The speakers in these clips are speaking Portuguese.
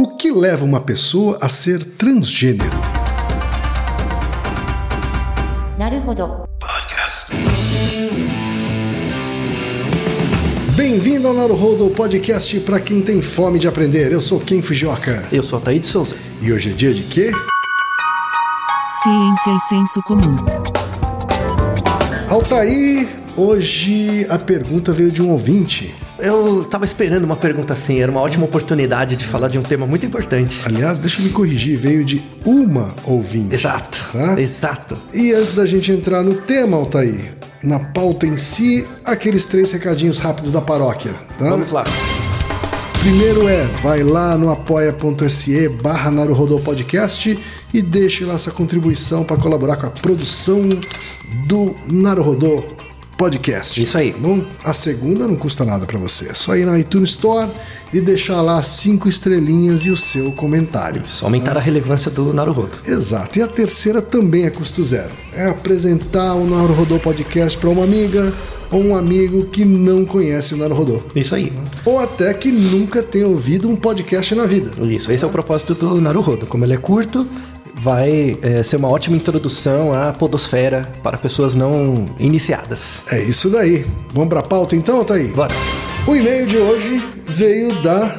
O que leva uma pessoa a ser transgênero? Podcast. Bem-vindo ao Naruhodo, podcast para quem tem fome de aprender. Eu sou Ken Fujioka. Eu sou Ataí de Souza. E hoje é dia de quê? Ciência e senso comum. Altaí, hoje a pergunta veio de um ouvinte eu tava esperando uma pergunta assim, era uma ótima oportunidade de falar de um tema muito importante. Aliás, deixa eu me corrigir, veio de uma ouvinte. Exato, Tá? exato. E antes da gente entrar no tema, Altair, na pauta em si, aqueles três recadinhos rápidos da paróquia. Tá? Vamos lá. Primeiro é, vai lá no apoia.se barra Podcast e deixe lá essa contribuição para colaborar com a produção do Naruhodô Podcast. Isso aí. Bom, a segunda não custa nada para você. É só ir na iTunes Store e deixar lá cinco estrelinhas e o seu comentário. Só aumentar a relevância do Naruhodo. Exato. E a terceira também é custo zero. É apresentar o Naruhodô Podcast para uma amiga ou um amigo que não conhece o Naruhodô. Isso aí. Ou até que nunca tenha ouvido um podcast na vida. Isso, esse é o propósito do Naruhodo. Como ele é curto, vai é, ser uma ótima introdução à podosfera para pessoas não iniciadas. É isso daí. Vamos pra pauta então, tá aí? Bora. O e-mail de hoje veio da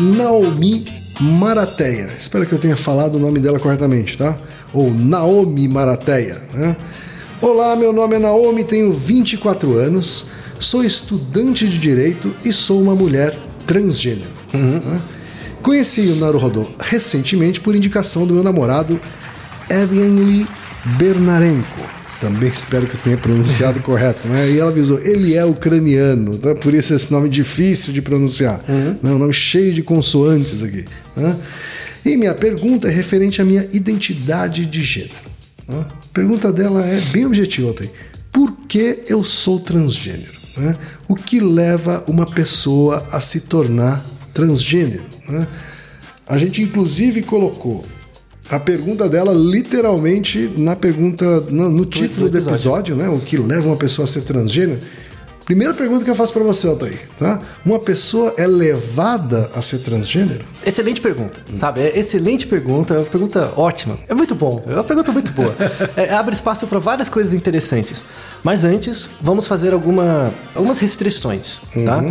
Naomi Marateia. Espero que eu tenha falado o nome dela corretamente, tá? Ou Naomi Marateia, né? Olá, meu nome é Naomi, tenho 24 anos, sou estudante de direito e sou uma mulher transgênero. né? Conheci o Naruhodô recentemente por indicação do meu namorado Evgeny Bernarenko. Também espero que eu tenha pronunciado correto, né? E ela avisou, ele é ucraniano, tá? por isso esse nome difícil de pronunciar. Né? Um nome cheio de consoantes aqui. né? E minha pergunta é referente à minha identidade de gênero. né? A pergunta dela é bem objetiva, Otay. Por que eu sou transgênero? né? O que leva uma pessoa a se tornar transgênero? né? A gente inclusive colocou a pergunta dela literalmente na pergunta no, no título do episódio, né? O que leva uma pessoa a ser transgênero? Primeira pergunta que eu faço para você, Altair, tá? Uma pessoa é levada a ser transgênero? Excelente pergunta, sabe? É excelente pergunta, é uma pergunta ótima. É muito bom, é uma pergunta muito boa. É, abre espaço para várias coisas interessantes. Mas antes, vamos fazer alguma, algumas restrições, tá?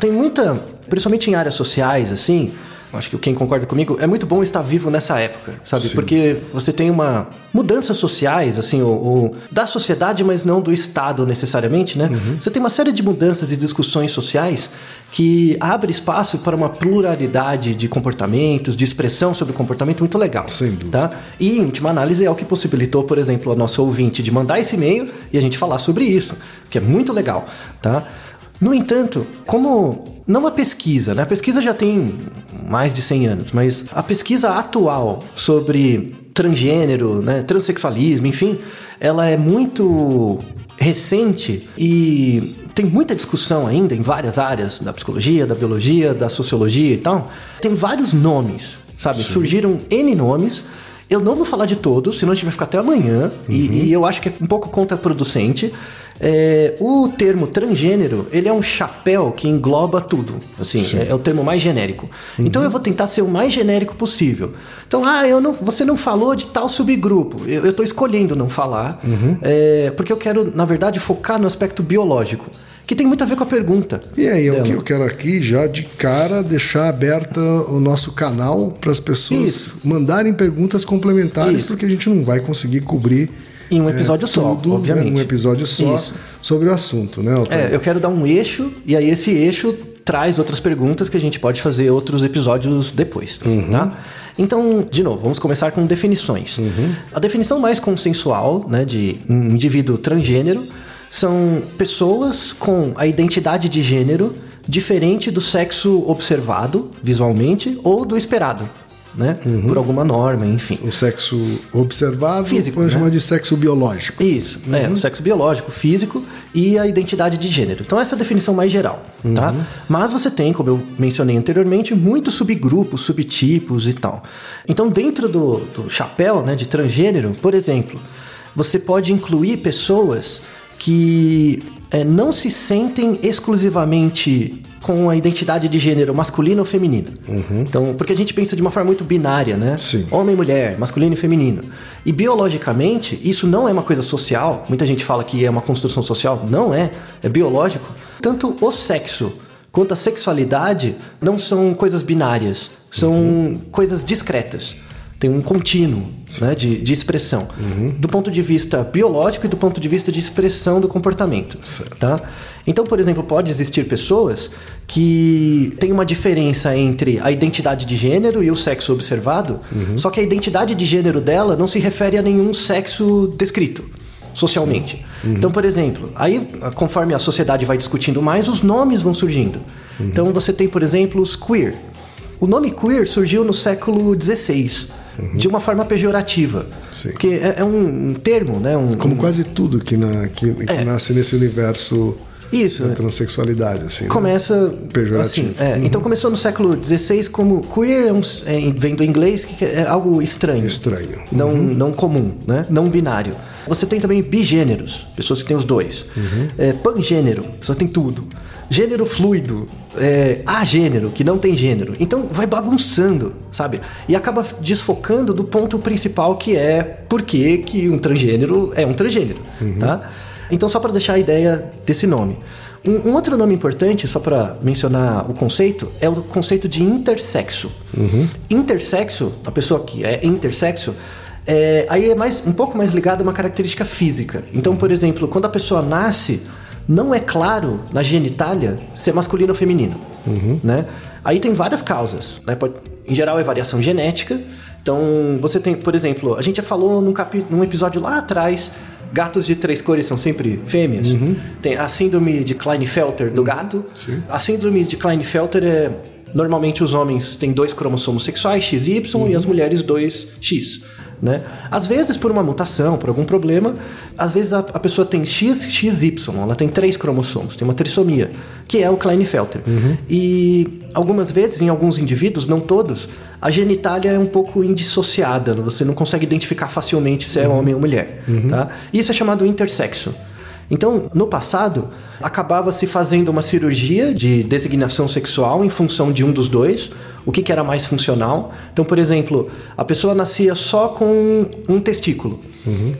Tem muita, principalmente em áreas sociais, assim, acho que quem concorda comigo, é muito bom estar vivo nessa época, sabe? Sim. Porque você tem uma mudanças sociais, assim, ou, ou da sociedade, mas não do Estado necessariamente, né? Você tem uma série de mudanças e discussões sociais que abre espaço para uma pluralidade de comportamentos, de expressão sobre comportamento muito legal. Sem dúvida. Tá? E, em última análise, é o que possibilitou, por exemplo, a nossa ouvinte de mandar esse e-mail e a gente falar sobre isso, que é muito legal, tá? No entanto, como não a pesquisa, né? A pesquisa já tem mais de 100 anos, mas a pesquisa atual sobre transgênero, né, transexualismo, enfim, ela é muito recente e tem muita discussão ainda em várias áreas da psicologia, da biologia, da sociologia e tal. Tem vários nomes, sabe? Surgiram N nomes. Eu não vou falar de todos, senão a gente vai ficar até amanhã. E, e eu acho que é um pouco contraproducente. É, o termo transgênero, ele é um chapéu que engloba tudo. Assim, é, é o termo mais genérico. Então eu vou tentar ser o mais genérico possível. Então, ah, eu não, você não falou de tal subgrupo. Eu estou escolhendo não falar, é, porque eu quero, na verdade, focar no aspecto biológico, que tem muito a ver com a pergunta. E aí, dela. que- eu quero aqui já de cara deixar aberta o nosso canal para as pessoas Isso. mandarem perguntas complementares, Isso. porque a gente não vai conseguir cobrir Em um episódio só, tudo obviamente. em um episódio só Isso. sobre o assunto, né, Altair? É, eu quero dar um eixo, e aí esse eixo traz outras perguntas que a gente pode fazer outros episódios depois, tá? Então, de novo, vamos começar com definições. A definição mais consensual, né, de um indivíduo transgênero são pessoas com a identidade de gênero diferente do sexo observado visualmente ou do esperado, né? Por alguma norma, enfim. O sexo observável, Físico, podemos né? chamar de sexo biológico. Isso, é, o sexo biológico, físico e a identidade de gênero. Então essa é a definição mais geral, tá? Mas você tem, como eu mencionei anteriormente, muitos subgrupos, subtipos e tal. Então dentro do, do chapéu né, de transgênero, por exemplo, você pode incluir pessoas que é, não se sentem exclusivamente com a identidade de gênero masculina ou feminina. Então, porque a gente pensa de uma forma muito binária, né? Sim. Homem e mulher, masculino e feminino. E biologicamente, isso não é uma coisa social. Muita gente fala que é uma construção social. Não é. É biológico. Tanto o sexo quanto a sexualidade não são coisas binárias. São coisas discretas. Tem um contínuo né, de, de expressão. Do ponto de vista biológico e do ponto de vista de expressão do comportamento. Certo. Tá? Então, por exemplo, pode existir pessoas que têm uma diferença entre a identidade de gênero e o sexo observado, só que a identidade de gênero dela não se refere a nenhum sexo descrito socialmente. Então, por exemplo, aí conforme a sociedade vai discutindo mais, os nomes vão surgindo. Então, você tem, por exemplo, os queer. O nome queer surgiu no século XVI. De uma forma pejorativa. Sim. Porque é, é um, um termo, né? Um, Como um- quase tudo que, na, que, que É. nasce nesse universo Isso, da é. transexualidade, assim. né? Começa Pejorativo. assim, é, Então começou no século XVI como queer, é um, é, vem do inglês, que é algo estranho. Estranho. Não, não comum, né? Não binário. Você tem também bigêneros, pessoas que têm os dois. É, pangênero, pessoa tem tudo. Gênero fluido, é, agênero, que não tem gênero. Então vai bagunçando, sabe? E acaba desfocando do ponto principal que é por que que um transgênero é um transgênero, tá? Então só para deixar a ideia desse nome. Um, um outro nome importante, só para mencionar o conceito, é o conceito de intersexo. Intersexo, a pessoa que é intersexo, é, aí é mais, um pouco mais ligado a uma característica física. Então, por exemplo, quando a pessoa nasce, não é claro na genitália se é masculino ou feminino. Né? Aí tem várias causas. Né? Pode- em geral é variação genética. Então, você tem, por exemplo, a gente já falou num, capi, num episódio lá atrás. Gatos de três cores são sempre fêmeas. Tem a síndrome de Klinefelter do gato. Sim. A síndrome de Klinefelter é normalmente os homens têm dois cromossomos sexuais, X e Y, e as mulheres dois X. Né? Às vezes por uma mutação, por algum problema, às vezes a, a pessoa tem X, XY, ela tem três cromossomos, tem uma trissomia, que é o Klinefelter. E algumas vezes, em alguns indivíduos, não todos, a genitália é um pouco indissociada, você não consegue identificar facilmente se é homem ou mulher. Tá? Isso é chamado intersexo. Então, no passado, acabava se fazendo uma cirurgia de designação sexual em função de um dos dois, o que, que era mais funcional. Então, por exemplo, a pessoa nascia só com um testículo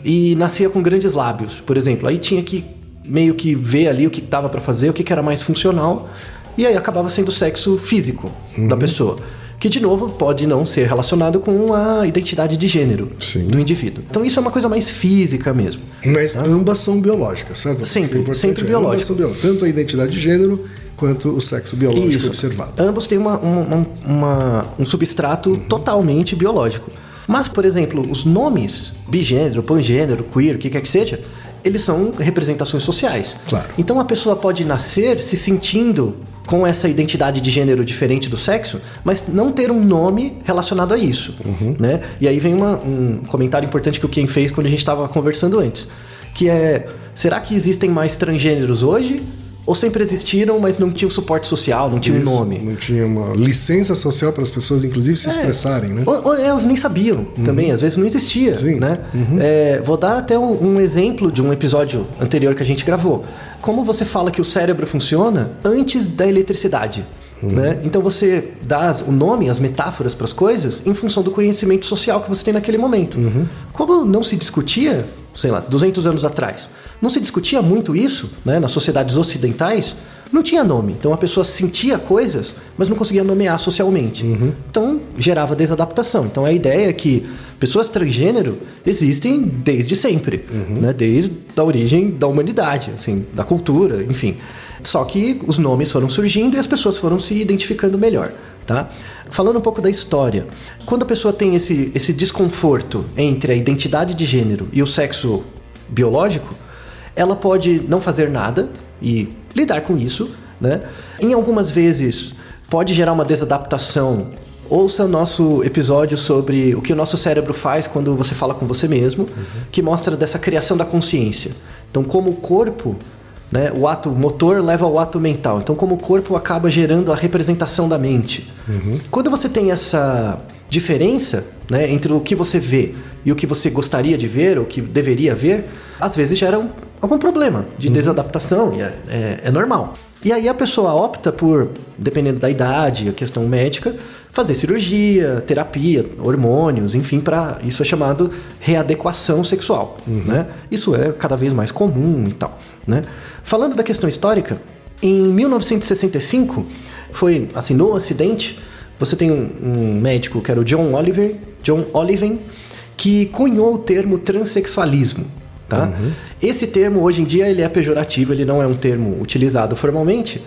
e nascia com grandes lábios, por exemplo. Aí tinha que meio que ver ali o que dava para fazer, o que, que era mais funcional, e aí acabava sendo o sexo físico da pessoa. Que, de novo, pode não ser relacionado com a identidade de gênero Sim. do indivíduo. Então, isso é uma coisa mais física mesmo. Mas ambas são biológicas, certo? Sempre, importante sempre é, biológicas. Tanto a identidade de gênero quanto o sexo biológico Isso. observado. Ambos têm uma, uma- uma- um substrato totalmente biológico. Mas, por exemplo, os nomes bigênero, pangênero, queer, o que quer que seja, eles são representações sociais. Claro. Então a pessoa pode nascer se sentindo com essa identidade de gênero diferente do sexo, mas não ter um nome relacionado a isso. Né? E aí vem uma- um comentário importante que o Ken fez quando a gente estava conversando antes. Que é, será que existem mais transgêneros hoje? Ou sempre existiram, mas não tinham suporte social, não tinham Isso, nome? Não tinha uma licença social para as pessoas, inclusive, se expressarem, né? Ou, ou elas nem sabiam também, às vezes não existia. Sim. Né? É, vou dar até um, um exemplo de um episódio anterior que a gente gravou. Como você fala que o cérebro funciona antes da eletricidade. Né? Então você dá o nome, as metáforas para as coisas em função do conhecimento social que você tem naquele momento. Como não se discutia, sei lá, 200 anos atrás, não se discutia muito isso né, nas sociedades ocidentais, não tinha nome. Então a pessoa sentia coisas, mas não conseguia nomear socialmente. Então gerava desadaptação. Então a ideia é que pessoas transgênero existem desde sempre, né? desde a origem da humanidade, assim, da cultura, enfim. Só que os nomes foram surgindo e as pessoas foram se identificando melhor. Tá? Falando um pouco da história, quando a pessoa tem esse, esse desconforto entre a identidade de gênero e o sexo biológico, ela pode não fazer nada e lidar com isso, né? Em algumas vezes pode gerar uma desadaptação. Ouça o nosso episódio sobre o que o nosso cérebro faz quando você fala com você mesmo, que mostra dessa criação da consciência. Então, como o corpo, né, o ato motor leva ao ato mental. Então, como o corpo acaba gerando a representação da mente. Quando você tem essa diferença né, entre o que você vê e o que você gostaria de ver, ou que deveria ver, às vezes gera um- algum problema de desadaptação, e é, é, é normal. E aí a pessoa opta por, dependendo da idade, a questão médica, fazer cirurgia, terapia, hormônios, enfim, para isso é chamado readequação sexual, né? Isso é cada vez mais comum e tal, né? Falando da questão histórica, em 1965 foi assim no Ocidente você tem um, um médico que era o John Oliver, John Oliven, que cunhou o termo transexualismo. Tá? Esse termo hoje em dia ele é pejorativo, ele não é um termo utilizado formalmente,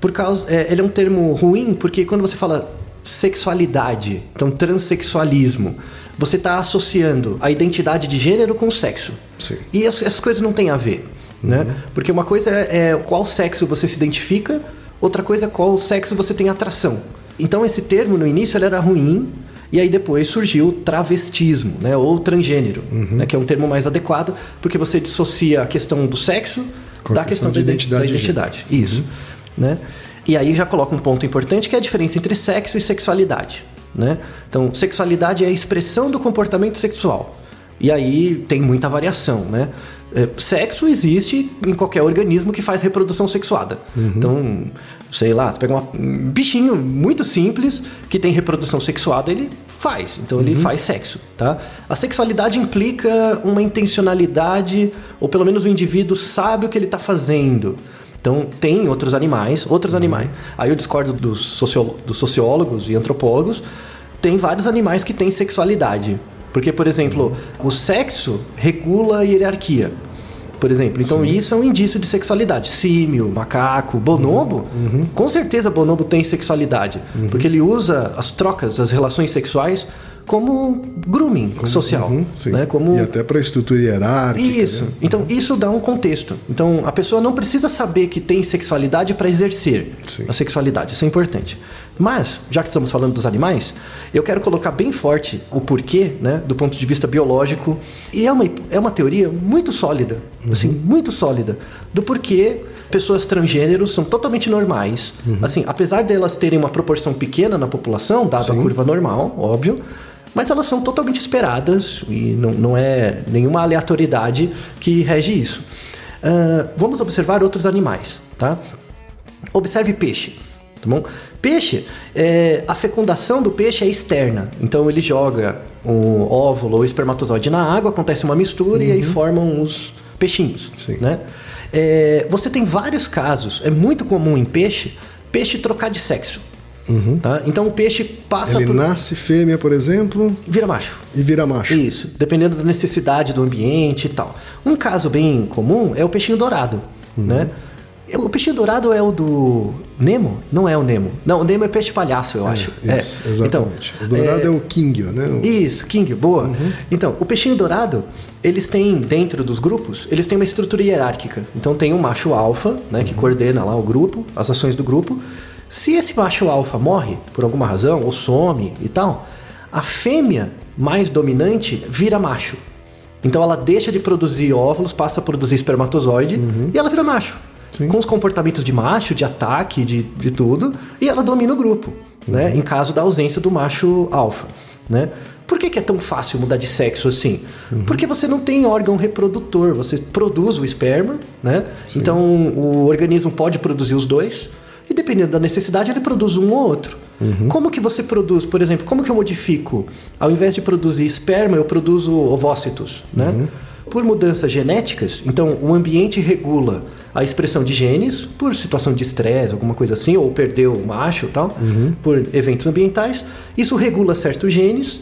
por causa, é, ele é um termo ruim porque quando você fala sexualidade, então transexualismo, você está associando a identidade de gênero com o sexo. Sim. E as- essas coisas não têm a ver, né? Porque uma coisa é, é qual sexo você se identifica, outra coisa é qual sexo você tem atração. Então esse termo no início ele era ruim e aí depois surgiu o travestismo, né? Ou transgênero, né? Que é um termo mais adequado porque você dissocia a questão do sexo Com da questão da identidade de identidade. Isso, né? E aí já coloca um ponto importante que é a diferença entre sexo e sexualidade, né? Então, sexualidade é a expressão do comportamento sexual. E aí tem muita variação, né? É, Sexo existe em qualquer organismo que faz reprodução sexuada. Então, sei lá, você pega uma- um bichinho muito simples que tem reprodução sexuada, ele faz. Então ele faz sexo, tá? A sexualidade implica uma intencionalidade, ou pelo menos o indivíduo sabe o que ele está fazendo. Então, tem outros animais, outros animais. Aí eu discordo dos, dos sociólogos e antropólogos. Tem vários animais que têm sexualidade. Porque, por exemplo, o sexo regula a hierarquia. Por exemplo, então isso é um indício de sexualidade. Símio, macaco, bonobo, com certeza bonobo tem sexualidade. Porque ele usa as trocas, as relações sexuais como grooming social. Uhum, sim. né? Como E até para estrutura hierárquica. isso. né? Então, isso dá um contexto. Então, a pessoa não precisa saber que tem sexualidade para exercer Sim. a sexualidade. Isso é importante. Mas, já que estamos falando dos animais, eu quero colocar bem forte o porquê, né, do ponto de vista biológico. E é uma, é uma teoria muito sólida, Uhum. assim, muito sólida, do porquê pessoas transgêneros são totalmente normais. Uhum. Assim, apesar delas terem uma proporção pequena na população, dado Sim. a curva normal, óbvio, mas elas são totalmente esperadas e não, não é nenhuma aleatoriedade que rege isso. Ah, vamos observar outros animais, tá? Observe peixe, tá bom? Peixe, é, a fecundação do peixe é externa. Então ele joga o óvulo ou espermatozoide na água, acontece uma mistura e aí formam os peixinhos, Sim. né? É, você tem vários casos, é muito comum em peixe, peixe trocar de sexo. Tá? Então o peixe passa Ele por... nasce fêmea, por exemplo, Vira macho. e vira macho. Isso, dependendo da necessidade do ambiente e tal. Um caso bem comum é o peixinho dourado, né? O peixinho dourado é o do Nemo? Não é o Nemo. Não, o Nemo é peixe palhaço, eu acho. Isso, é. exatamente. Então, o dourado é... o King, né? O- isso, King, boa. Então, o peixinho dourado, eles têm, dentro dos grupos, eles têm uma estrutura hierárquica. Então tem um macho alfa, né, que coordena lá o grupo, as ações do grupo. Se esse macho alfa morre, por alguma razão, ou some e tal, a fêmea mais dominante vira macho. Então ela deixa de produzir óvulos, passa a produzir espermatozoide e ela vira macho. Sim. Com os comportamentos de macho, de ataque, de, de tudo, e ela domina o grupo, né? Em caso da ausência do macho alfa, né? Por que, que é tão fácil mudar de sexo assim? Porque você não tem órgão reprodutor, você produz o esperma, né? Então o organismo pode produzir os dois, e dependendo da necessidade, ele produz um ou outro. Como que você produz, por exemplo, como que eu modifico? Ao invés de produzir esperma, eu produzo ovócitos, né? Por mudanças genéticas, então o ambiente regula a expressão de genes por situação de estresse, alguma coisa assim, ou perdeu o macho tal, por eventos ambientais. Isso regula certos genes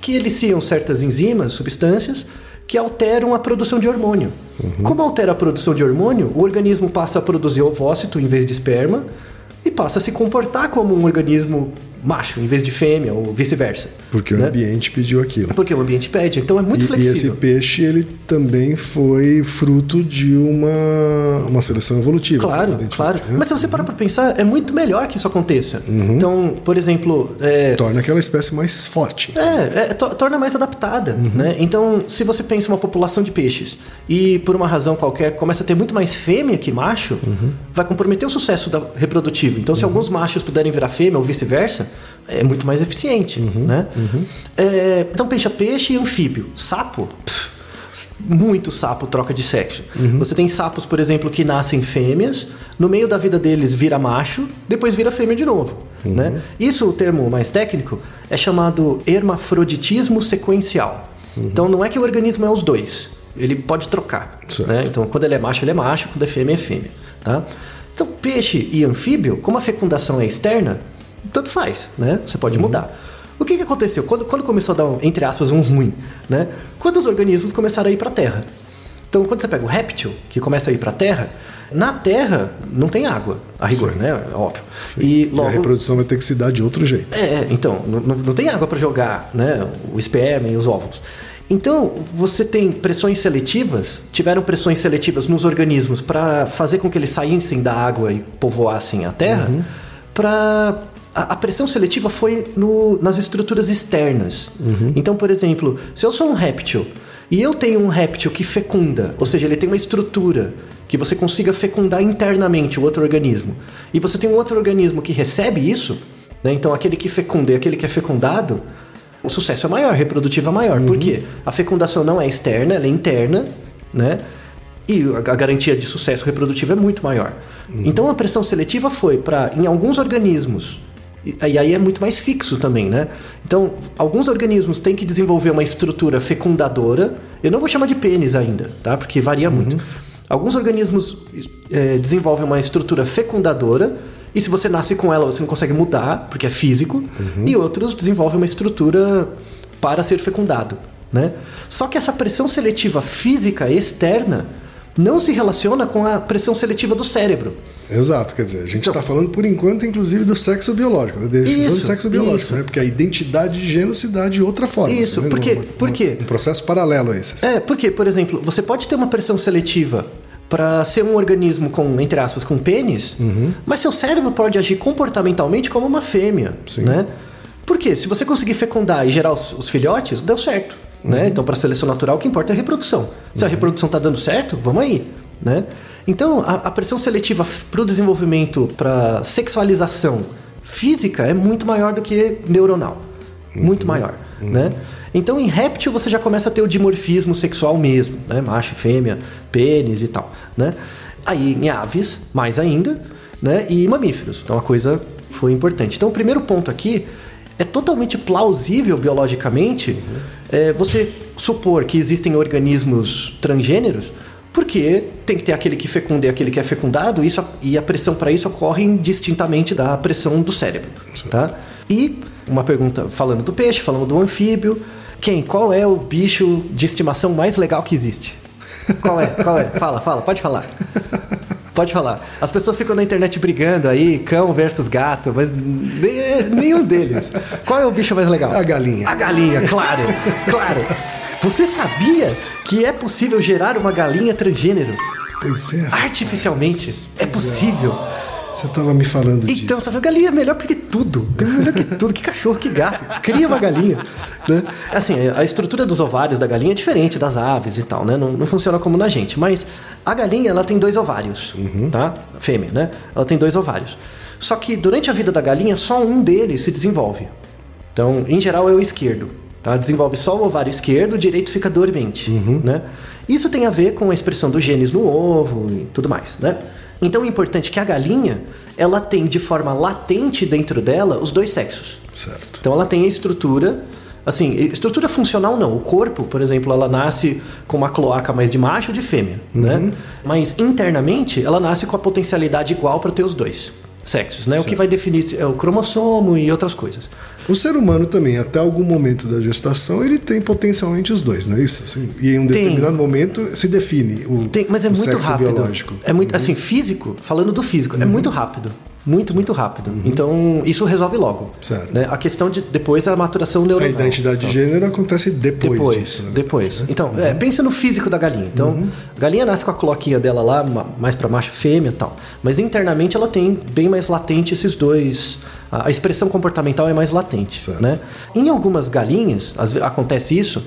que eliciam certas enzimas, substâncias, que alteram a produção de hormônio. Como altera a produção de hormônio, o organismo passa a produzir ovócito em vez de esperma e passa a se comportar como um organismo macho em vez de fêmea ou vice-versa. Porque o né? ambiente pediu aquilo. Porque o ambiente pede, então é muito e, e flexível. esse peixe, ele também foi fruto de uma, uma seleção evolutiva. Claro, claro. né? Mas se você parar pra pensar, é muito melhor que isso aconteça. Então, por exemplo, é, Torna aquela espécie mais forte. É, é, to- torna mais adaptada, Uhum. né? Então, se você pensa uma população de peixes e por uma razão qualquer começa a ter muito mais fêmea que macho, Uhum. vai comprometer o sucesso da- reprodutivo. Então, se alguns machos puderem virar fêmea ou vice-versa, é muito mais eficiente, Uhum. né? É, então, peixe é peixe e anfíbio. Sapo, pff, muito sapo troca de sexo. Você tem sapos, por exemplo, que nascem fêmeas, no meio da vida deles vira macho, depois vira fêmea de novo. Né? Isso, o termo mais técnico, é chamado hermafroditismo sequencial. Então não é que o organismo é os dois, ele pode trocar. Né? Então quando ele é macho, ele é macho, quando é fêmea, é fêmea. Tá? Então peixe e anfíbio, como a fecundação é externa, tanto faz, né? Você pode mudar. O que, que aconteceu? Quando, quando começou a dar, um, entre aspas, um ruim, né? Quando os organismos começaram a ir para a Terra. Então, quando você pega o réptil, que começa a ir para a Terra, na Terra não tem água, a rigor, Sim. né? Óbvio. E E a logo. reprodução vai ter que se dar de outro jeito. É, então, não, não- tem água para jogar, né? O esperma e os óvulos. Então, você tem pressões seletivas, tiveram pressões seletivas nos organismos para fazer com que eles saíssem da água e povoassem a Terra, para a, a pressão seletiva foi no- nas estruturas externas. Então, por exemplo, se eu sou um réptil e eu tenho um réptil que fecunda, ou seja, ele tem uma estrutura que você consiga fecundar internamente o outro organismo, e você tem um outro organismo que recebe isso, né? então aquele que fecunda e aquele que é fecundado, o sucesso é maior, reprodutivo é maior. Por quê? A fecundação não é externa, ela é interna, né? E a a garantia de sucesso reprodutivo é muito maior. Então a pressão seletiva foi para, em alguns organismos, e e aí é muito mais fixo também, né? Então, alguns organismos têm que desenvolver uma estrutura fecundadora. Eu não vou chamar de pênis ainda, tá? Porque varia muito. Alguns organismos eh, desenvolvem uma estrutura fecundadora. E se você nasce com ela, você não consegue mudar, porque é físico. E outros desenvolvem uma estrutura para ser fecundado, né? Só que essa pressão seletiva física externa não se relaciona com a pressão seletiva do cérebro. Exato, quer dizer, a gente Então- está falando por enquanto, inclusive, do sexo biológico, da decisão de Isso, sexo biológico, isso. né? Porque a identidade de gênero se dá de outra forma. Isso, né? por quê? Num- Por quê? Um processo paralelo a esse. É, porque, por exemplo, você pode ter uma pressão seletiva para ser um organismo com, entre aspas, com pênis, mas seu cérebro pode agir comportamentalmente como uma fêmea, Sim. né? Por quê? Se você conseguir fecundar e gerar os, os filhotes, deu certo, né? Então, para seleção natural, o que importa é a reprodução. Se a reprodução tá dando certo, vamos aí, né? Então, a, a pressão seletiva para o desenvolvimento, para sexualização física é muito maior do que neuronal. Muito maior, né? Então, em réptil, você já começa a ter o dimorfismo sexual mesmo, né? Macho, e fêmea, pênis e tal, né? Aí, em aves, mais ainda, né? E mamíferos. Então, a coisa foi importante. Então, o primeiro ponto aqui é totalmente plausível biologicamente é, você supor que existem organismos transgêneros, porque tem que ter aquele que fecunda e aquele que é fecundado, isso, e a pressão para isso ocorre indistintamente da pressão do cérebro. Tá? E uma pergunta falando do peixe, falando do anfíbio. Quem? Qual é o bicho de estimação mais legal que existe? Qual é? Qual é? Fala, fala, pode falar. Pode falar. As pessoas ficam na internet brigando aí, cão versus gato, mas ne- nenhum deles. Qual é o bicho mais legal? A galinha. A galinha, claro, claro. Você sabia que é possível gerar uma galinha transgênero Pois é. artificialmente? É possível. Você estava me falando disso. Então, tá vendo? Galinha é melhor porque tudo. É melhor que tudo, que cachorro, que gato. Cria uma galinha. Né? Assim, a estrutura dos ovários da galinha é diferente das aves e tal, né? Não, não funciona como na gente. Mas a galinha, ela tem dois ovários, tá? A fêmea, né? Ela tem dois ovários. Só que durante a vida da galinha, só um deles se desenvolve. Então, em geral, é o esquerdo. Tá? Desenvolve só o ovário esquerdo, o direito fica dormente. Né? Isso tem a ver com a expressão dos genes no ovo e tudo mais. Né? Então, é importante que a galinha ela tem de forma latente dentro dela os dois sexos. Certo. Então, ela tem a estrutura. Assim, estrutura funcional não. O corpo, por exemplo, ela nasce com uma cloaca mais de macho ou de fêmea, né? Mas internamente, ela nasce com a potencialidade igual para ter os dois sexos, né? O que vai definir é o cromossomo e outras coisas. O ser humano também, até algum momento da gestação, ele tem potencialmente os dois, não é isso? Assim, e em um Tem. determinado momento se define o, Tem, mas é o muito sexo rápido. biológico. É muito assim, físico, falando do físico, é muito rápido. Muito, muito rápido. Então, isso resolve logo. Certo. né? A questão de depois é a maturação A neuronal. identidade de gênero acontece depois, Depois, disso. né? depois. Então, é, pensa no físico da galinha. Então, a galinha nasce com a cloquinha dela lá, ma- mais para macho fêmea e tal. Mas internamente ela tem bem mais latente esses dois. A a expressão comportamental é mais latente, Certo. né? Em algumas galinhas, acontece isso.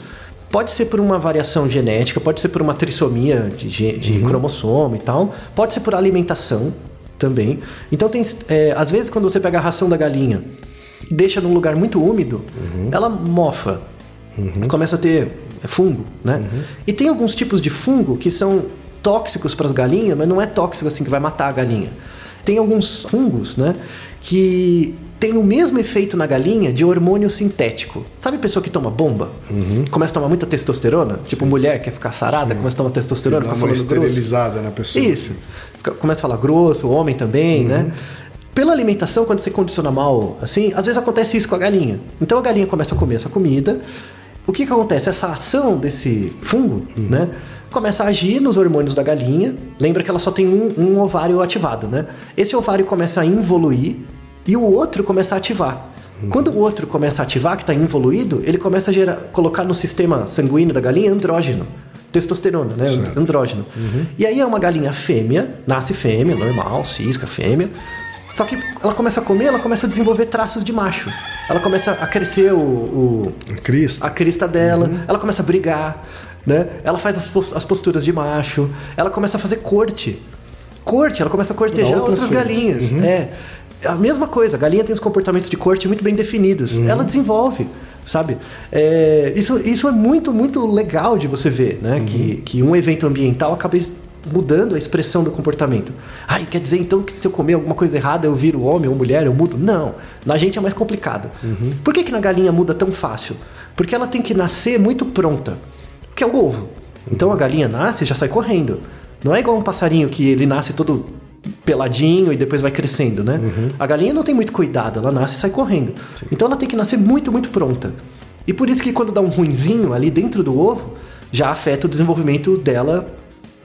Pode ser por uma variação genética, pode ser por uma trissomia de, de cromossomo e tal, pode ser por alimentação também. Então tem, é, às vezes quando você pega a ração da galinha e deixa num lugar muito úmido, ela mofa. Começa a ter é fungo, né? E tem alguns tipos de fungo que são tóxicos para as galinhas, mas não é tóxico assim que vai matar a galinha. Tem alguns fungos, né, que tem o mesmo efeito na galinha de hormônio sintético. Sabe pessoa que toma bomba? Começa a tomar muita testosterona? Tipo mulher que quer ficar sarada, começa a tomar testosterona, fica falando grosso. esterilizada na pessoa. Isso. Fica- começa a falar grosso, o homem também, né? Pela alimentação, quando você condiciona mal, assim, às vezes acontece isso com a galinha. Então a galinha começa a comer essa comida. O que, que acontece? Essa ação desse fungo, né? Começa a agir nos hormônios da galinha. Lembra que ela só tem um, um ovário ativado, né? Esse ovário começa a involuir e o outro começa a ativar. Quando o outro começa a ativar, que está involuído, ele começa a gerar, colocar no sistema sanguíneo da galinha andrógeno. Testosterona, né? Certo. Andrógeno. E aí é uma galinha fêmea, nasce fêmea, normal, cisca, fêmea. Só que ela começa a comer, ela começa a desenvolver traços de macho. Ela começa a crescer o, o- Cristo. a crista dela, ela começa a brigar, né? Ela faz as, pos- as posturas de macho, ela começa a fazer corte. Corte, ela começa a cortejar Outras outras, galinhas. Uhum. É. A mesma coisa, a galinha tem os comportamentos de corte muito bem definidos. Uhum. Ela desenvolve, sabe? É, isso, isso é muito, muito legal de você ver, né? Uhum. Que, que um evento ambiental acaba mudando a expressão do comportamento. Ai, quer dizer então que se eu comer alguma coisa errada eu viro homem ou mulher, eu mudo? Não. Na gente é mais complicado. Uhum. Por que, que na galinha muda tão fácil? Porque ela tem que nascer muito pronta, que é o ovo. Então a galinha nasce e já sai correndo. Não é igual um passarinho que ele nasce todo peladinho e depois vai crescendo, né? A galinha não tem muito cuidado, ela nasce e sai correndo. Então ela tem que nascer muito, muito pronta. E por isso que quando dá um ruinzinho ali dentro do ovo, já afeta o desenvolvimento dela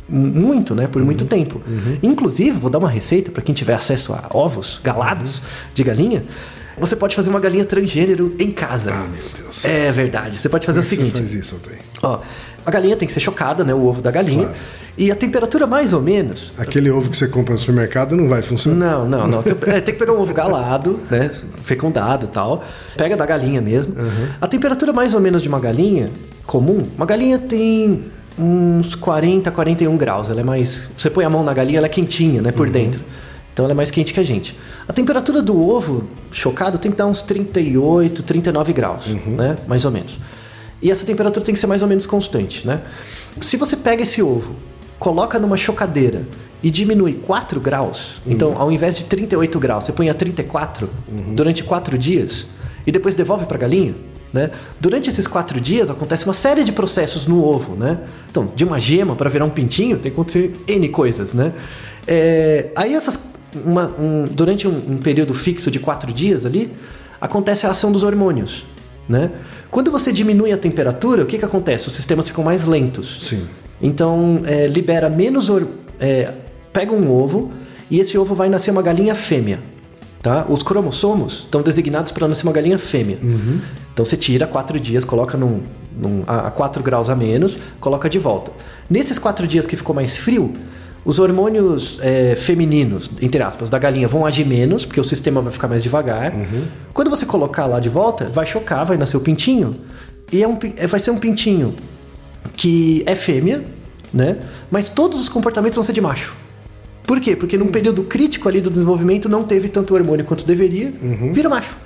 muito, né? Por muito tempo. Inclusive, vou dar uma receita para quem tiver acesso a ovos galados de galinha. Você pode fazer uma galinha transgênero em casa. Ah, meu Deus. É verdade. Você pode fazer Como é o seguinte. Você faz isso? Ó, a galinha tem que ser chocada, né? O ovo da galinha. Claro. E a temperatura mais ou menos. Aquele ovo que você compra no supermercado não vai funcionar. Não, não, não. Tem, é, tem que pegar um ovo galado, né? Fecundado e tal. Pega da galinha mesmo. A temperatura mais ou menos de uma galinha comum, uma galinha tem uns 40, 41 graus. Ela é mais. Você põe a mão na galinha, ela é quentinha, né? Por dentro. Então ela é mais quente que a gente. A temperatura do ovo chocado tem que dar uns 38, 39 graus, né? Mais ou menos. E essa temperatura tem que ser mais ou menos constante, né? Se você pega esse ovo, coloca numa chocadeira e diminui 4 graus, então ao invés de 38 graus, você põe a 34 durante 4 dias e depois devolve para a galinha, né? Durante esses 4 dias acontece uma série de processos no ovo, né? Então, de uma gema para virar um pintinho, tem que acontecer N coisas, né? É, aí essas uma- um- durante um, um período fixo de quatro dias ali, acontece a ação dos hormônios. Né? Quando você diminui a temperatura, o que, que acontece? Os sistemas ficam mais lentos. Sim. Então, é, libera menos. é, pega um ovo e esse ovo vai nascer uma galinha fêmea. Tá? Os cromossomos estão designados para nascer uma galinha fêmea. Então você tira quatro dias, coloca num, num- a 4 graus a menos, coloca de volta. Nesses quatro dias que ficou mais frio, os hormônios é, femininos, entre aspas, da galinha vão agir menos, porque o sistema vai ficar mais devagar. Quando você colocar lá de volta, vai chocar, vai nascer o pintinho. E é um, é- vai ser um pintinho que é fêmea, né? Mas todos os comportamentos vão ser de macho. Por quê? Porque num período crítico ali do desenvolvimento não teve tanto hormônio quanto deveria, vira macho.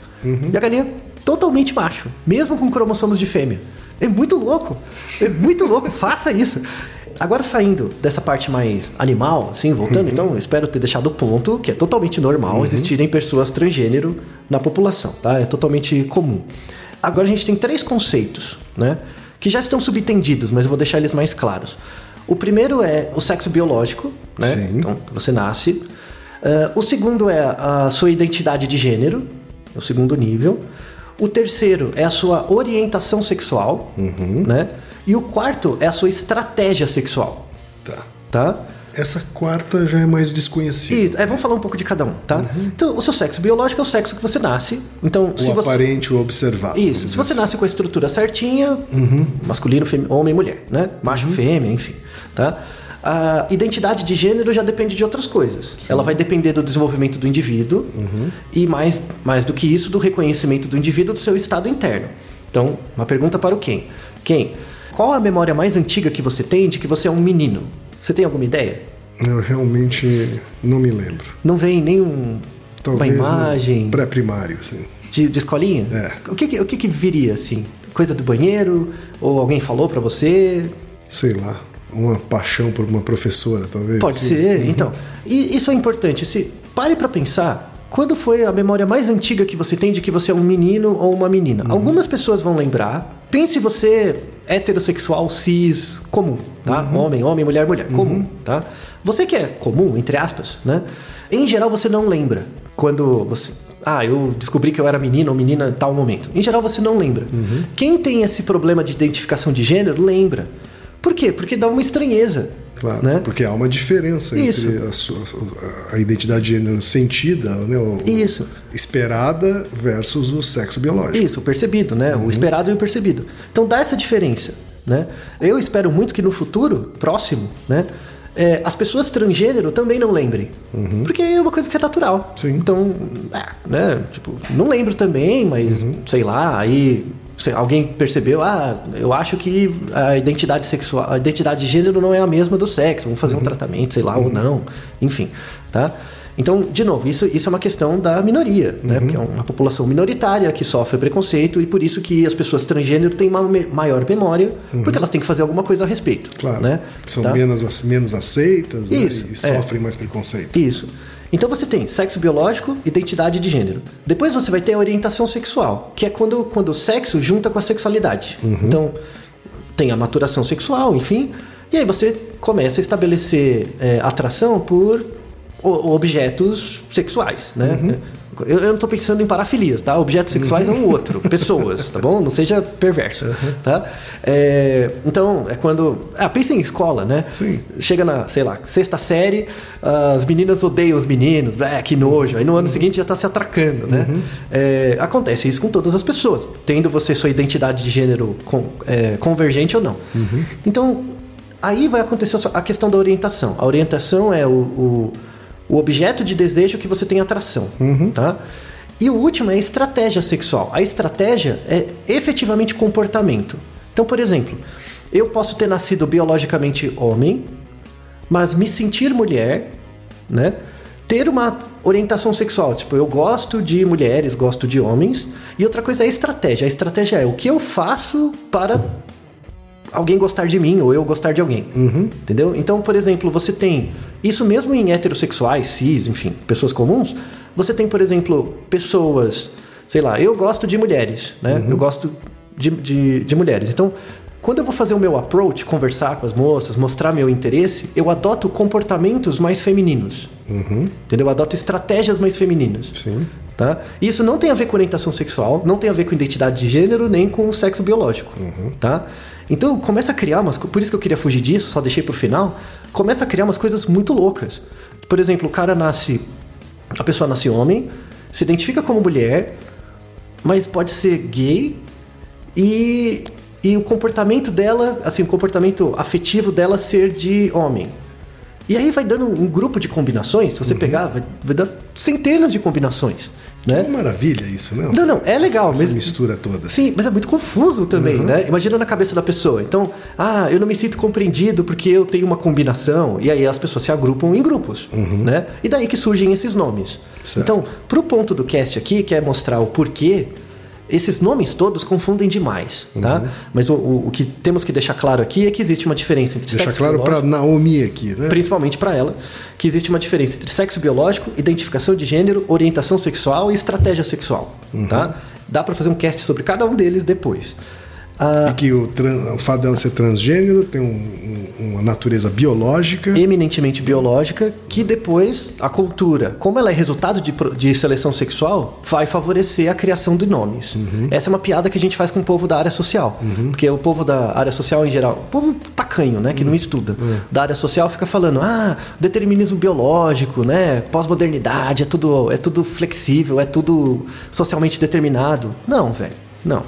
E a galinha totalmente macho, mesmo com cromossomos de fêmea. É muito louco. É muito louco. Faça isso. Agora saindo dessa parte mais animal, assim, voltando, então, eu espero ter deixado o ponto que é totalmente normal existirem pessoas transgênero na população, tá? É totalmente comum. Agora a gente tem três conceitos, né? Que já estão subentendidos, mas eu vou deixar eles mais claros. O primeiro é o sexo biológico, né? Sim. Então, você nasce. Ah, o segundo é a sua identidade de gênero, é o segundo nível. O terceiro é a sua orientação sexual, né? E o quarto é a sua estratégia sexual, Tá. tá? Essa quarta já é mais desconhecida. Isso, é, vamos falar um pouco de cada um, tá? Então, o seu sexo biológico é o sexo que você nasce. Então, se O você aparente, o observado. isso, se você dizer nasce com a estrutura certinha, masculino, fêmea, homem e mulher, né? Macho, fêmea, enfim, tá? A identidade de gênero já depende de outras coisas. Ela vai depender do desenvolvimento do indivíduo e mais, mais do que isso, do reconhecimento do indivíduo do seu estado interno. Então, uma pergunta para o quem? Quem? Qual a memória mais antiga que você tem de que você é um menino? Você tem alguma ideia? Eu realmente não me lembro. Não vem nenhum Talvez uma imagem pré-primário, assim. de, de escolinha? É. O que, o que, viria assim? coisa do banheiro? Ou alguém falou pra você? Sei lá, uma paixão por uma professora, talvez. Pode Sim. ser, então. E isso é importante. Se pare pra pensar. Quando foi a memória mais antiga que você tem de que você é um menino ou uma menina? Algumas pessoas vão lembrar. Pense você heterossexual, cis, comum, tá? Homem, homem, mulher, mulher, comum, tá? Você que é comum, entre aspas, né? Em geral você não lembra quando você ah, eu descobri que eu era menino ou menina em tal momento. Em geral você não lembra. Quem tem esse problema de identificação de gênero lembra. Por quê? Porque dá uma estranheza. Claro, né? porque há uma diferença Isso. entre a, sua- a identidade de gênero sentida, né, o- Isso. esperada versus o sexo biológico. Isso, o percebido, né? Uhum. O esperado e o percebido. Então dá essa diferença, né? Eu espero muito que no futuro próximo, né? é, as pessoas transgênero também não lembrem. Porque é uma coisa que é natural. Uhum. Sim. Então, é, né? Tipo, não lembro também, mas Uhum. sei lá, aí alguém percebeu, ah, eu acho que a identidade sexual, a identidade de gênero não é a mesma do sexo, vamos Uhum. fazer um tratamento, sei lá, ou não, enfim, tá? Então, de novo, isso, isso é uma questão da minoria, né? Uhum. Porque é uma população minoritária que sofre preconceito e por isso que as pessoas transgênero têm uma maior memória, porque elas têm que fazer alguma coisa a respeito, Uhum. Claro. né? São Tá? menos, menos aceitas né, Isso, e é. sofrem mais preconceito. Isso. Então você tem sexo biológico, identidade de gênero. Depois você vai ter a orientação sexual, que é quando, quando o sexo junta com a sexualidade. Então tem a maturação sexual, enfim. E aí você começa a estabelecer é, atração por objetos sexuais, né? Eu, eu não tô pensando em parafilias, tá? Objetos sexuais é um outro, pessoas, tá bom? Não seja perverso, tá? É, então, é quando... Ah, pensa em escola, né? Sim. Chega na, sei lá, sexta série, as meninas odeiam os meninos, ah, que nojo. Aí no ano seguinte já tá se atracando, né? É, acontece isso com todas as pessoas, tendo você sua identidade de gênero con- é, convergente ou não. Então, aí vai acontecer a questão da orientação. A orientação é o, o, o objeto de desejo que você tem atração, tá? E o último é a estratégia sexual. A estratégia é efetivamente comportamento. Então, por exemplo, eu posso ter nascido biologicamente homem, mas me sentir mulher, né? Ter uma orientação sexual, tipo, eu gosto de mulheres, gosto de homens. E outra coisa é a estratégia. A estratégia é o que eu faço para alguém gostar de mim ou eu gostar de alguém. Entendeu? Então, por exemplo, você tem isso mesmo em heterossexuais, cis, enfim, pessoas comuns. Você tem, por exemplo, pessoas, sei lá, eu gosto de mulheres, né? Eu gosto de, de, de mulheres. Então, quando eu vou fazer o meu approach, conversar com as moças, mostrar meu interesse, eu adoto comportamentos mais femininos. Entendeu? Eu adoto estratégias mais femininas. Sim. Tá? Isso não tem a ver com orientação sexual, não tem a ver com identidade de gênero, nem com o sexo biológico. Tá? Então começa a criar umas. Por isso que eu queria fugir disso, só deixei pro final. Começa a criar umas coisas muito loucas. Por exemplo, o cara nasce. A pessoa nasce homem, se identifica como mulher, mas pode ser gay e, e o comportamento dela, assim, o comportamento afetivo dela ser de homem. E aí vai dando um grupo de combinações, se você pegar, vai, vai dar centenas de combinações, né? uma maravilha isso, né? Não, não, é legal, Essa mas mistura toda. Sim, mas é muito confuso também, né? Imagina na cabeça da pessoa. Então, ah, eu não me sinto compreendido porque eu tenho uma combinação. E aí as pessoas se agrupam em grupos, né? E daí que surgem esses nomes. Certo. Então, pro ponto do cast aqui, que é mostrar o porquê, esses nomes todos confundem demais, tá? Mas o, o- o que temos que deixar claro aqui é que existe uma diferença entre Deixar sexo claro biológico- para Naomi aqui, né? principalmente para ela, que existe uma diferença entre sexo biológico, identificação de gênero, orientação sexual e estratégia sexual, tá? Dá para fazer um cast sobre cada um deles depois. Ah, E que o, o fato dela ser transgênero tem um- um- uma natureza biológica. eminentemente biológica, que depois a cultura, como ela é resultado de, de seleção sexual, vai favorecer a criação de nomes. Essa é uma piada que a gente faz com o povo da área social. Porque o povo da área social em geral, o povo tacanho, né, que não estuda, da área social fica falando, ah, determinismo biológico, né, pós-modernidade, é tudo, é tudo flexível, é tudo socialmente determinado. Não, velho. Não.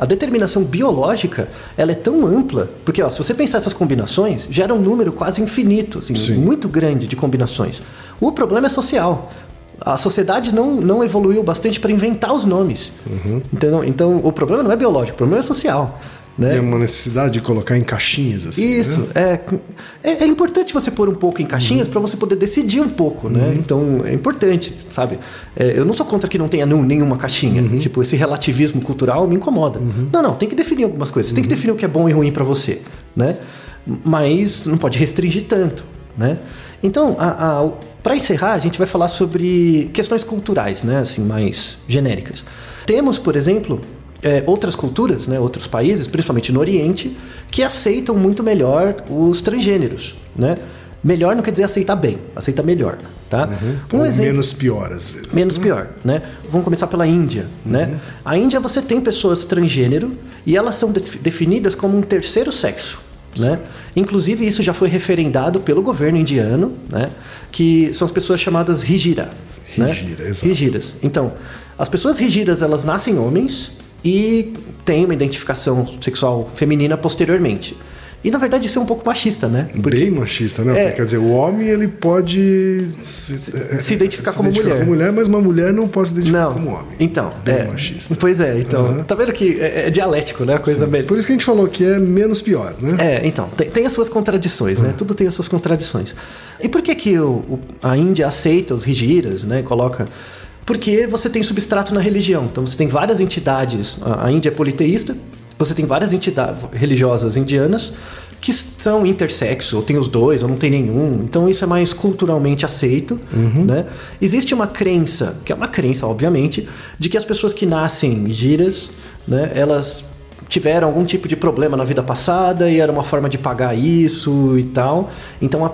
A determinação biológica, ela é tão ampla, porque ó, se você pensar essas combinações, gera um número quase infinito, assim, Sim. muito grande de combinações. O problema é social. A sociedade não, não evoluiu bastante para inventar os nomes. Então, então, o problema não é biológico, o problema é social. Né? É uma necessidade de colocar em caixinhas assim. Isso, né? é, é, é importante você pôr um pouco em caixinhas para você poder decidir um pouco, né? Então é importante, sabe? É, eu não sou contra que não tenha nenhuma caixinha. Tipo, esse relativismo cultural me incomoda. Não, não, tem que definir algumas coisas. Tem que definir o que é bom e ruim para você, né? Mas não pode restringir tanto, né? Então, para encerrar, a gente vai falar sobre questões culturais, né? Assim, mais genéricas. Temos, por exemplo, é, outras culturas, né, outros países, principalmente no Oriente, que aceitam muito melhor os transgêneros, né? Melhor não quer dizer aceitar bem, aceita melhor, tá? Um Ou exemplo menos pior às vezes. menos pior, né? Vamos começar pela Índia, né? A Índia você tem pessoas transgênero e elas são def- definidas como um terceiro sexo, né? Inclusive isso já foi referendado pelo governo indiano, né? Que são as pessoas chamadas Hijira, né? Hijira, exato. Hijiras. Então, as pessoas Hijiras elas nascem homens e têm uma identificação sexual feminina posteriormente. E na verdade isso é um pouco machista, né? Bem machista, né? É. Porque, quer dizer, o homem ele pode se, é, se identificar como identificar mulher. como mulher, mas uma mulher não pode se identificar Não. como homem. Então, Bem é, machista. Pois é, então. Aham. Tá vendo que é, é dialético, né? A coisa melhor. Por isso que a gente falou que é menos pior, né? É, então, tem, tem as suas contradições, né? Tudo tem as suas contradições. E por que que o- o- a Índia aceita os rigiras, né? Coloca... Porque você tem substrato na religião. Então, você tem várias entidades. A, Índia é politeísta. Você tem várias entidades religiosas indianas que são intersexo, ou tem os dois, ou não tem nenhum. Então, isso é mais culturalmente aceito, né? Existe uma crença, que é uma crença, obviamente, de que as pessoas que nascem giras, né? Elas tiveram algum tipo de problema na vida passada e era uma forma de pagar isso e tal. Então a,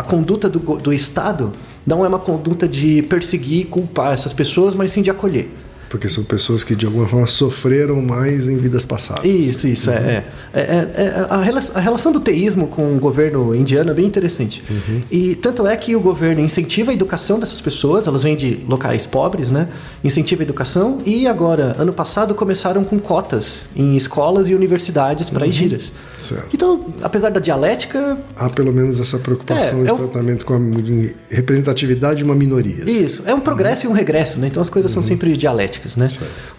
a- conduta do, do Estado não é uma conduta de perseguir e culpar essas pessoas, mas sim de acolher. Porque são pessoas que de alguma forma sofreram mais em vidas passadas. Isso, isso. É, é, é, é- a, rela- a relação do teísmo com o governo indiano é bem interessante. E tanto é que o governo incentiva a educação dessas pessoas, elas vêm de locais pobres, né? Incentiva a educação e agora, ano passado, começaram com cotas em escolas e universidades para giras. Certo. Então, apesar da dialética, Há pelo menos essa preocupação É, de é tratamento com a representatividade de uma minoria. assim. Isso, é um progresso e um regresso, né? Então as coisas são sempre dialéticas, né?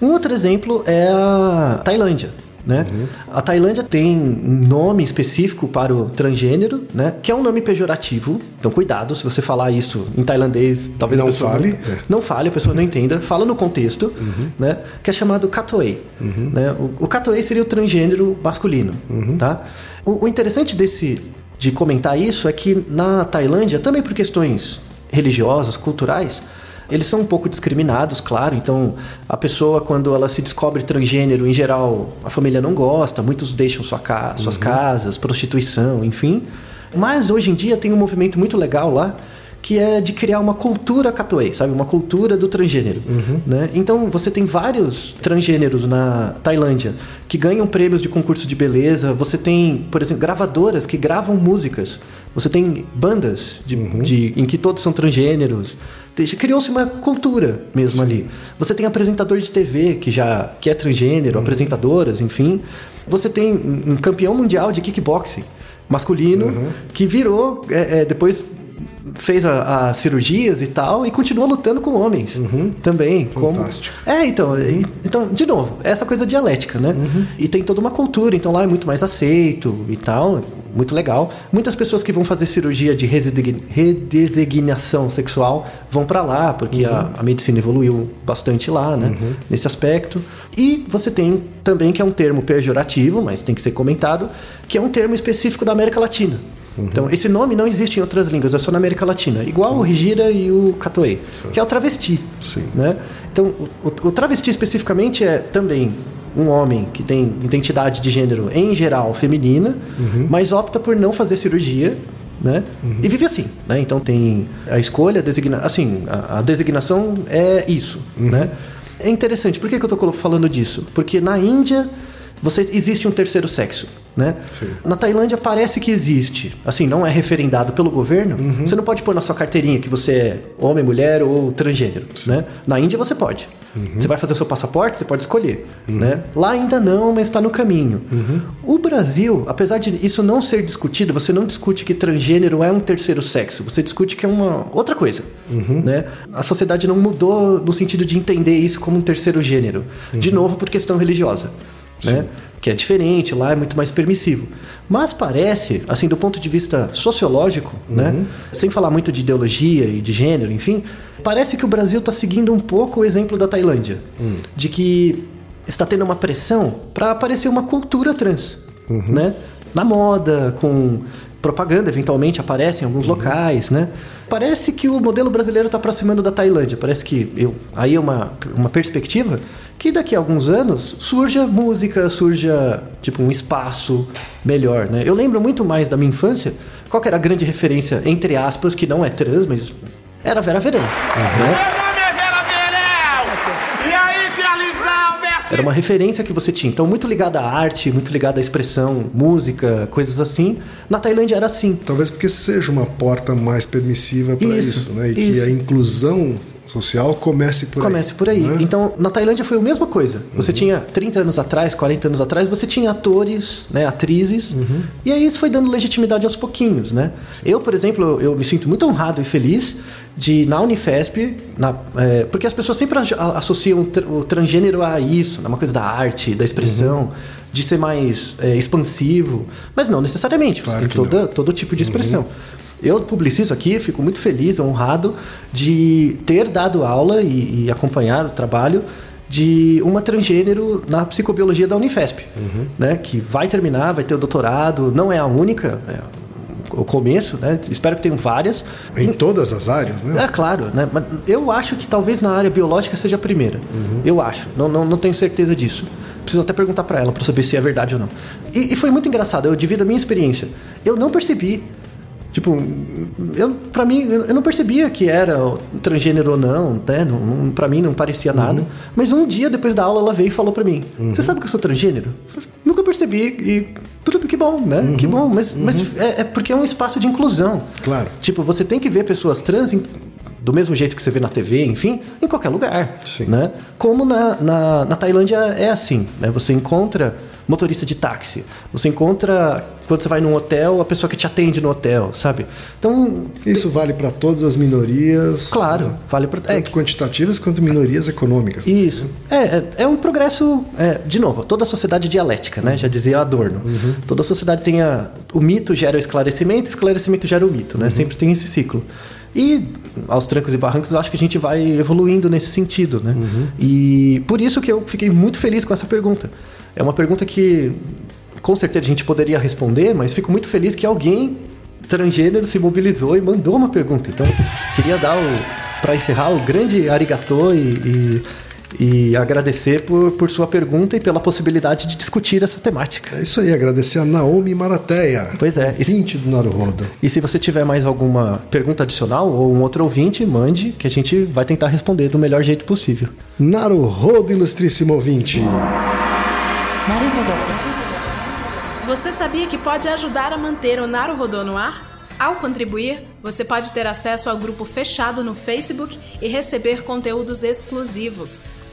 Um outro exemplo é a Tailândia. Né? A Tailândia tem um nome específico para o transgênero, né? Que é um nome pejorativo. Então, cuidado, se você falar isso em tailandês, talvez Não fale, Não, é. não fale, a pessoa não entenda. Fala no contexto, né? Que é chamado katoei. Né? O, o katoei seria o transgênero masculino, tá? O, o interessante desse de comentar isso é que na Tailândia, também por questões religiosas, culturais, eles são um pouco discriminados, claro. Então, a pessoa, quando ela se descobre transgênero, em geral, a família não gosta, muitos deixam sua ca suas casas, prostituição, enfim. Mas hoje em dia tem um movimento muito legal lá que é de criar uma cultura catoei, sabe? Uma cultura do transgênero. Né? Então você tem vários transgêneros na Tailândia que ganham prêmios de concurso de beleza. Você tem, por exemplo, gravadoras que gravam músicas. Você tem bandas de, de- em que todos são transgêneros. Criou-se uma cultura mesmo ali. Você tem apresentador de TV que já que é transgênero, apresentadoras, enfim. Você tem um campeão mundial de kickboxing masculino que virou é, é, depois fez a- as cirurgias e tal e continua lutando com homens também. Como... Fantástico. É, então, então, de novo, essa coisa dialética, né? E tem toda uma cultura, então lá é muito mais aceito e tal, muito legal. Muitas pessoas que vão fazer cirurgia de redesignação sexual vão pra lá, porque a, a medicina evoluiu bastante lá, né? Nesse aspecto. E você tem também, que é um termo pejorativo, mas tem que ser comentado, que é um termo específico da América Latina. Então, esse nome não existe em outras línguas, é só na América Latina. Igual o Rigira e o Catoei, que é o travesti. Sim. Né? Então, o, o- o travesti especificamente é também um homem que tem identidade de gênero, em geral, feminina, mas opta por não fazer cirurgia, né? E vive assim, né? Então tem a escolha, a designa... assim, a, a designação é isso, né? É interessante. Por que, que eu estou falando disso? Porque na Índia você existe um terceiro sexo, né? Sim. Na Tailândia parece que existe. Assim, não é referendado pelo governo. Você não pode pôr na sua carteirinha que você é homem, mulher ou transgênero, né? Na Índia você pode. Você vai fazer o seu passaporte, você pode escolher, né? Lá ainda não, mas está no caminho. O Brasil, apesar de isso não ser discutido, você não discute que transgênero é um terceiro sexo. Você discute que é uma outra coisa, né? A sociedade não mudou no sentido de entender isso como um terceiro gênero. De novo, por questão religiosa. Né? Que é diferente, lá é muito mais permissivo. Mas parece, assim, do ponto de vista sociológico, né? Sem falar muito de ideologia e de gênero, enfim, parece que o Brasil está seguindo um pouco o exemplo da Tailândia, de que está tendo uma pressão para aparecer uma cultura trans, né? Na moda, com propaganda, eventualmente aparece em alguns locais, né? Parece que o modelo brasileiro está aproximando da Tailândia. Parece que eu, aí é uma, uma perspectiva que daqui a alguns anos surja música, surja tipo um espaço melhor, né? Eu lembro muito mais da minha infância. Qual era a grande referência entre aspas que não é trans, mas era Vera Verão, né? Meu nome é Vera Verão! E aí, tia Lisão, Bertinho? Era uma referência que você tinha. Então, muito ligada à arte, muito ligada à expressão, música, coisas assim. Na Tailândia era assim. Talvez porque seja uma porta mais permissiva para Isso, isso, né? E que isso. a inclusão social comece por Comece aí. por aí. né? Então, na Tailândia foi a mesma coisa. Você tinha 30 anos atrás, 40 anos atrás, você tinha atores, né, atrizes, e aí isso foi dando legitimidade aos pouquinhos, né? Eu, por exemplo, eu me sinto muito honrado e feliz de na Unifesp, na, é, porque as pessoas sempre associam o tr- o transgênero a isso, né, uma coisa da arte, da expressão, de ser mais é, expansivo, mas não necessariamente. Claro você tem toda, todo tipo de expressão. Eu publicizo aqui, fico muito feliz, honrado de ter dado aula e, e acompanhar o trabalho de uma transgênero na psicobiologia da Unifesp, né? Que vai terminar, vai ter o doutorado, não é a única, é o começo, né? Espero que tenham várias. Em todas as áreas, né? É claro, né? Mas eu acho que talvez na área biológica seja a primeira. Eu acho. Não, não, não tenho certeza disso. Preciso até perguntar pra ela pra saber se é verdade ou não. E, e foi muito engraçado. Eu divido a minha experiência. Eu não percebi. Tipo, eu, pra mim, eu não percebia que era transgênero ou não, né? Não, não, pra mim não parecia nada. Mas um dia depois da aula ela veio e falou pra mim: Você sabe que eu sou transgênero? Eu Nunca percebi. E tudo que bom, né? Que bom. Mas, mas é, é porque é um espaço de inclusão. Claro. Tipo, você tem que ver pessoas trans em- do mesmo jeito que você vê na TV, enfim, em qualquer lugar. Sim. Né? Como na, na, na Tailândia é assim, né? Você encontra motorista de táxi, você encontra, quando você vai num hotel, a pessoa que te atende no hotel, sabe? Então, Isso vale para todas as minorias. claro, vale para... É, Tanto quantitativas quanto minorias econômicas. Isso. É, é, é um progresso, é, de novo, toda a sociedade é dialética, né? Já dizia Adorno. Toda a sociedade tem a, o mito gera o esclarecimento, esclarecimento gera o mito, né? Sempre tem esse ciclo. E aos trancos e barrancos acho que a gente vai evoluindo nesse sentido, né? E por isso que eu fiquei muito feliz com essa pergunta. É uma pergunta que com certeza a gente poderia responder, mas fico muito feliz que alguém transgênero se mobilizou e mandou uma pergunta. Então, queria dar o para encerrar o grande arigatô e, e, e agradecer por, por sua pergunta e pela possibilidade de discutir essa temática. É isso aí, agradecer a Naomi Marateia. Pois é. Ouvinte do Naruhodo. E se você tiver mais alguma pergunta adicional ou um outro ouvinte, mande que a gente vai tentar responder do melhor jeito possível. Naruhodo, ilustríssimo ouvinte. Naruhodo. Você sabia que pode ajudar a manter o Naruhodo no ar? Ao contribuir, você pode ter acesso ao grupo fechado no Facebook e receber conteúdos exclusivos